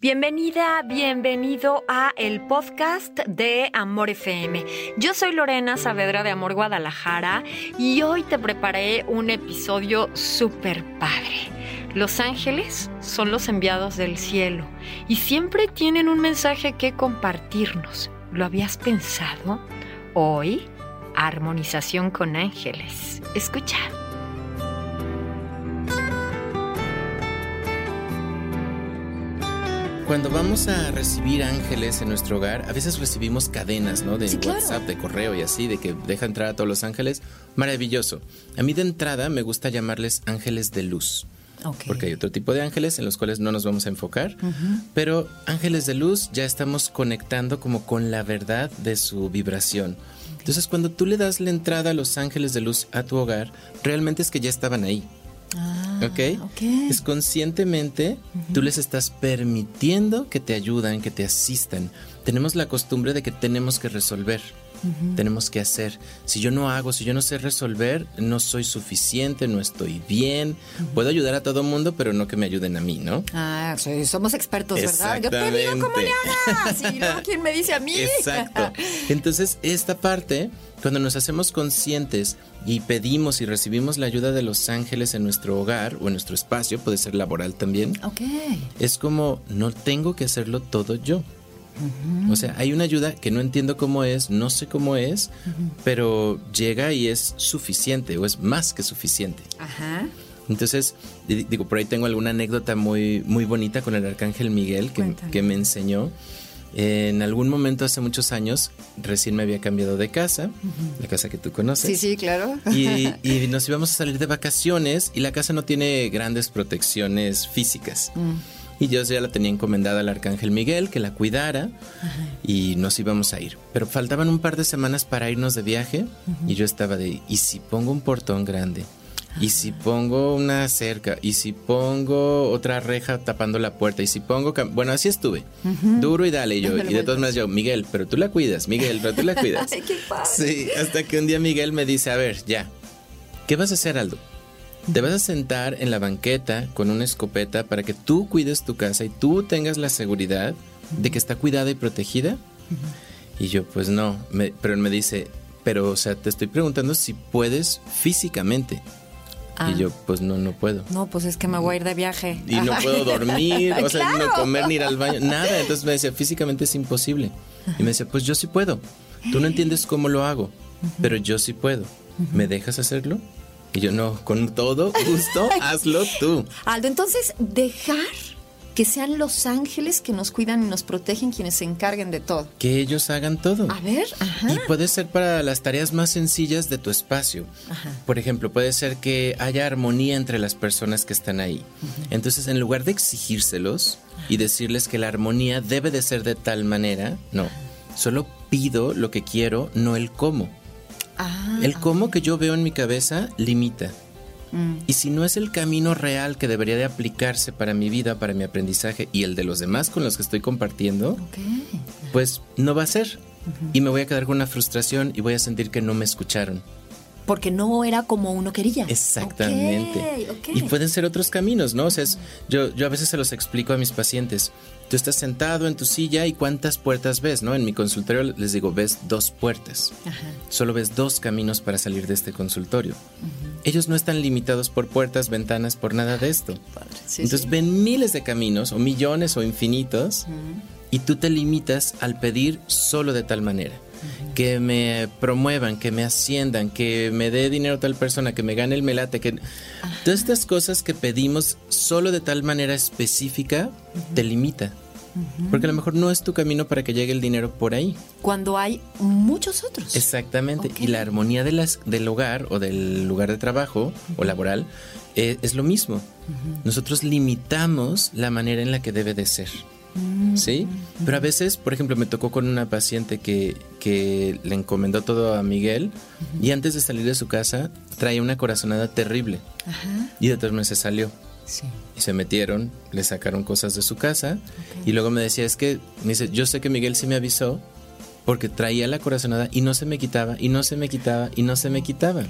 Bienvenida, bienvenido a el podcast de Amor FM. Yo soy Lorena Saavedra de Amor Guadalajara y hoy te preparé un episodio súper padre. Los ángeles son los enviados del cielo y siempre tienen un mensaje que compartirnos. ¿Lo habías pensado? Hoy, armonización con ángeles. Escucha. Cuando vamos a recibir ángeles en nuestro hogar, a veces recibimos cadenas, ¿no? De WhatsApp, de correo y así, de que deja entrar a todos los ángeles. Maravilloso. A mí de entrada me gusta llamarles ángeles de luz. Porque hay otro tipo de ángeles en los cuales no nos vamos a enfocar, pero ángeles de luz ya estamos conectando como con la verdad de su vibración. Entonces cuando tú le das la entrada a los ángeles de luz a tu hogar, realmente es que ya estaban ahí. Ah, ¿Okay? ¿Ok? Es conscientemente tú les estás permitiendo que te ayudan, que te asistan. Tenemos la costumbre de que tenemos que resolver. Tenemos que hacer. Si yo no hago, si yo no sé resolver, no soy suficiente, no estoy bien. Puedo ayudar a todo mundo, pero no que me ayuden a mí, ¿no? Ah, somos expertos, ¿verdad? Yo te digo cómo le hagas. Y luego, ¿quién me dice a mí? Exacto. Entonces, esta parte, cuando nos hacemos conscientes y pedimos y recibimos la ayuda de los ángeles en nuestro hogar o en nuestro espacio, puede ser laboral también. Ok. Es como, no tengo que hacerlo todo yo. O sea, hay una ayuda que no entiendo cómo es, no sé cómo es, pero llega y es suficiente o es más que suficiente. Ajá. Entonces, digo, por ahí tengo alguna anécdota muy, muy bonita con el arcángel Miguel que, que me enseñó. En algún momento hace muchos años, recién me había cambiado de casa, la casa que tú conoces. Sí, sí, claro. Y, nos íbamos a salir de vacaciones y la casa no tiene grandes protecciones físicas. Mm. Y yo ya la tenía encomendada al arcángel Miguel, que la cuidara, y nos íbamos a ir. Pero faltaban un par de semanas para irnos de viaje, y yo estaba de, ¿y si pongo un portón grande? ¿Y si pongo una cerca? ¿Y si pongo otra reja tapando la puerta? ¿Y si pongo... Bueno, así estuve. Duro y dale. Y yo, y de todas maneras yo, Miguel, pero tú la cuidas, Miguel, pero tú la cuidas. Qué Sí, hasta que un día Miguel me dice, a ver, ya, ¿qué vas a hacer, Aldo? Te vas a sentar en la banqueta con una escopeta para que tú cuides tu casa y tú tengas la seguridad de que está cuidada y protegida. Y yo, pues no, pero él me dice, pero o sea, te estoy preguntando si puedes físicamente. Y ah. yo, pues no, no puedo. No, pues es que me voy a ir de viaje. Y no puedo dormir, o sea, no comer ni ir al baño, nada. Entonces me decía, físicamente es imposible. Y me decía, pues yo sí puedo. Tú no entiendes cómo lo hago, pero yo sí puedo. ¿Me dejas hacerlo? Y yo no, con todo gusto, hazlo tú. Aldo, entonces, dejar que sean los ángeles que nos cuidan y nos protegen quienes se encarguen de todo. Que ellos hagan todo. A ver, ajá. Y puede ser para las tareas más sencillas de tu espacio. Ajá. Por ejemplo, puede ser que haya armonía entre las personas que están ahí. Entonces, en lugar de exigírselos y decirles que la armonía debe de ser de tal manera, no. Solo pido lo que quiero, no el cómo. Ah, el cómo que yo veo en mi cabeza limita. Mm. Y si no es el camino real que debería de aplicarse para mi vida, para mi aprendizaje y el de los demás con los que estoy compartiendo, pues no va a ser. Y me voy a quedar con una frustración y voy a sentir que no me escucharon. Porque no era como uno quería. Exactamente. Y pueden ser otros caminos, ¿no? O sea, yo, yo a veces se los explico a mis pacientes. Tú estás sentado en tu silla y cuántas puertas ves, ¿no? En mi consultorio les digo, ves dos puertas. Solo ves dos caminos para salir de este consultorio. Ellos no están limitados por puertas, ventanas, por nada de esto. Entonces ven miles de caminos, o millones, o infinitos, y tú te limitas al pedir solo de tal manera. Que me promuevan, que me asciendan, que me dé dinero a tal persona, que me gane el melate, que... Todas estas cosas que pedimos solo de tal manera específica te limita. Porque a lo mejor no es tu camino para que llegue el dinero por ahí. Cuando hay muchos otros. Exactamente. Y la armonía de las, del hogar o del lugar de trabajo o laboral eh, es lo mismo. Nosotros limitamos la manera en la que debe de ser. ¿Sí? Pero a veces, por ejemplo, me tocó con una paciente que, que le encomendó todo a Miguel y antes de salir de su casa traía una corazonada terrible. Y de tres meses salió. Y se metieron, le sacaron cosas de su casa y luego me decía, es que, me dice, yo sé que Miguel sí me avisó porque traía la corazonada y no se me quitaba y no se me quitaba y no se me quitaba.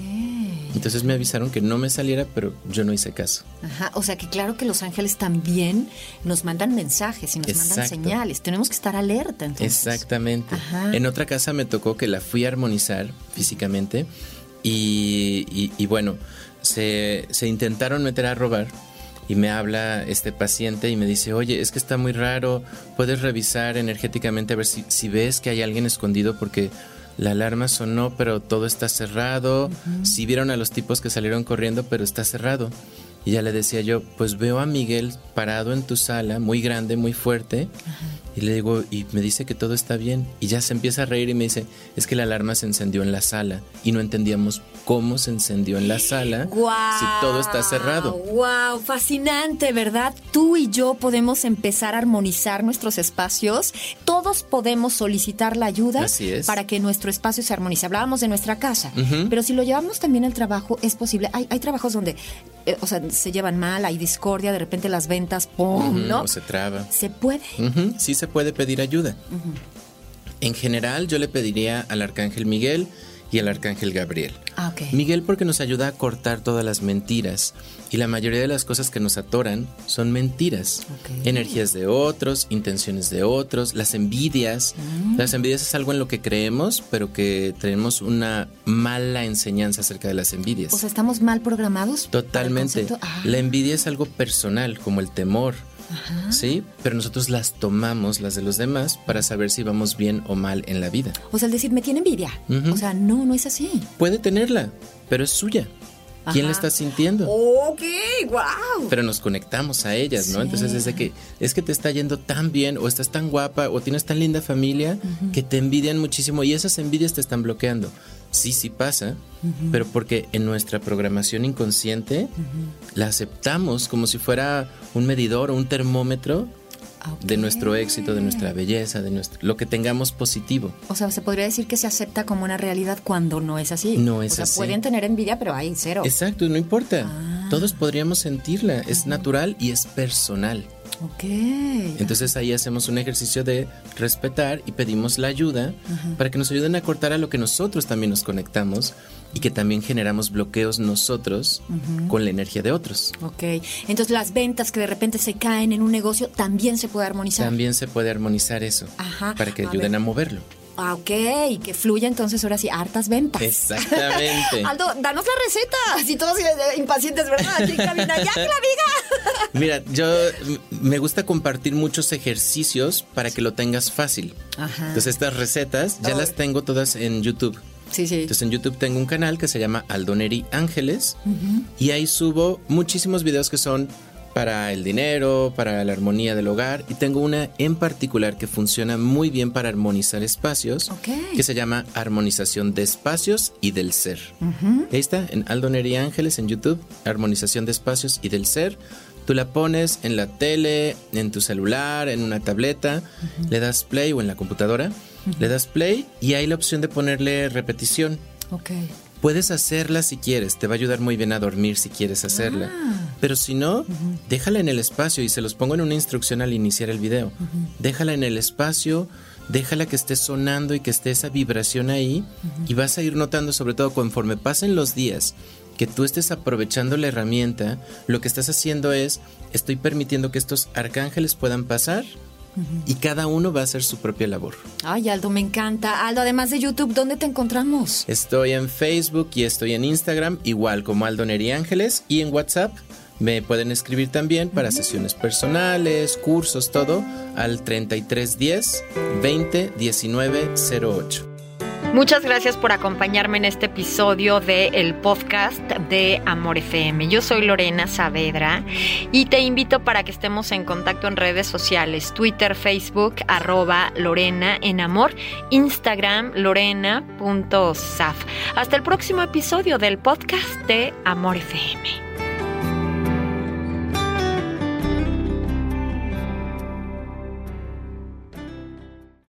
Entonces me avisaron que no me saliera, pero yo no hice caso. Ajá, o sea que claro que los ángeles también nos mandan mensajes y nos mandan señales. Tenemos que estar alerta entonces. Exactamente. En otra casa me tocó que la fui a armonizar físicamente y, y, bueno, se, se intentaron meter a robar y me habla este paciente y me dice, oye, es que está muy raro, puedes revisar energéticamente a ver si, si ves que hay alguien escondido porque la alarma sonó, pero todo está cerrado. Si vieron a los tipos que salieron corriendo, pero está cerrado. Y ya le decía yo, pues veo a Miguel parado en tu sala, muy grande, muy fuerte. Y le digo, y me dice que todo está bien. Y ya se empieza a reír y me dice, es que la alarma se encendió en la sala. Y no entendíamos cómo se encendió en la sala si todo está cerrado. ¡Wow! Fascinante, ¿verdad? Tú y yo podemos empezar a armonizar nuestros espacios. Todos podemos solicitar la ayuda para que nuestro espacio se armonice. Hablábamos de nuestra casa, pero si lo llevamos también al trabajo, es posible. Hay, hay trabajos donde, eh, o sea, se llevan mal, hay discordia, de repente las ventas, ¡pum! ¿no? O se traba. ¿Se puede? Sí se puede pedir ayuda. En general, yo le pediría al arcángel Miguel y al arcángel Gabriel. Ah, Miguel porque nos ayuda a cortar todas las mentiras y la mayoría de las cosas que nos atoran son mentiras. Energías de otros, intenciones de otros, las envidias. Mm. Las envidias es algo en lo que creemos, pero que tenemos una mala enseñanza acerca de las envidias. O sea, estamos mal programados. Totalmente. Ah. La envidia es algo personal, como el temor. ¿Sí? Pero nosotros las tomamos, las de los demás, para saber si vamos bien o mal en la vida. O sea, el decir, me tiene envidia. O sea, no, no es así. Puede tenerla, pero es suya. ¿Quién la está sintiendo? Ok, wow. Pero nos conectamos a ellas, ¿no? Entonces es de que es que te está yendo tan bien o estás tan guapa o tienes tan linda familia que te envidian muchísimo y esas envidias te están bloqueando sí, sí pasa, pero porque en nuestra programación inconsciente la aceptamos como si fuera un medidor o un termómetro de nuestro éxito, de nuestra belleza, de nuestro, lo que tengamos positivo. O sea, se podría decir que se acepta como una realidad cuando no es así. No es o sea, así. Pueden tener envidia, pero hay cero. Exacto, no importa. Ah. Todos podríamos sentirla. Es natural y es personal. Ok. Entonces ahí hacemos un ejercicio de respetar y pedimos la ayuda para que nos ayuden a cortar a lo que nosotros también nos conectamos y que también generamos bloqueos nosotros con la energía de otros. Ok. Entonces las ventas que de repente se caen en un negocio también se puede armonizar. También se puede armonizar eso. Ajá. Para que ayuden a moverlo. Ah, ok, que fluya entonces ahora sí, hartas ventas. Exactamente. Aldo, danos la receta. Si todos impacientes, ¿verdad? Aquí cabina, ya que la diga. Mira, yo me gusta compartir muchos ejercicios para que lo tengas fácil. Ajá. Entonces estas recetas ya las tengo todas en YouTube. Sí, sí. Entonces en YouTube tengo un canal que se llama Aldoneri Ángeles y ahí subo muchísimos videos que son para el dinero, para la armonía del hogar y tengo una en particular que funciona muy bien para armonizar espacios, que se llama armonización de espacios y del ser. Ahí está, en Aldo Ángeles en YouTube, armonización de espacios y del ser. Tú la pones en la tele, en tu celular, en una tableta, le das play o en la computadora, le das play y hay la opción de ponerle repetición. Okay. Puedes hacerla si quieres, te va a ayudar muy bien a dormir si quieres hacerla. Ah. Pero si no, déjala en el espacio y se los pongo en una instrucción al iniciar el video. Déjala en el espacio, déjala que esté sonando y que esté esa vibración ahí y vas a ir notando sobre todo conforme pasen los días que tú estés aprovechando la herramienta, lo que estás haciendo es, estoy permitiendo que estos arcángeles puedan pasar y cada uno va a hacer su propia labor. Ay, Aldo, me encanta. Aldo, además de YouTube, ¿dónde te encontramos? Estoy en Facebook y estoy en Instagram, igual como Aldo Neri Ángeles, y en WhatsApp. Me pueden escribir también para sesiones personales, cursos, todo, al 3310 20 19 08. Muchas gracias por acompañarme en este episodio del el podcast de Amor FM. Yo soy Lorena Saavedra y te invito para que estemos en contacto en redes sociales, Twitter, Facebook, arroba Lorena en Amor, Instagram, lorena.saf. Hasta el próximo episodio del podcast de Amor FM.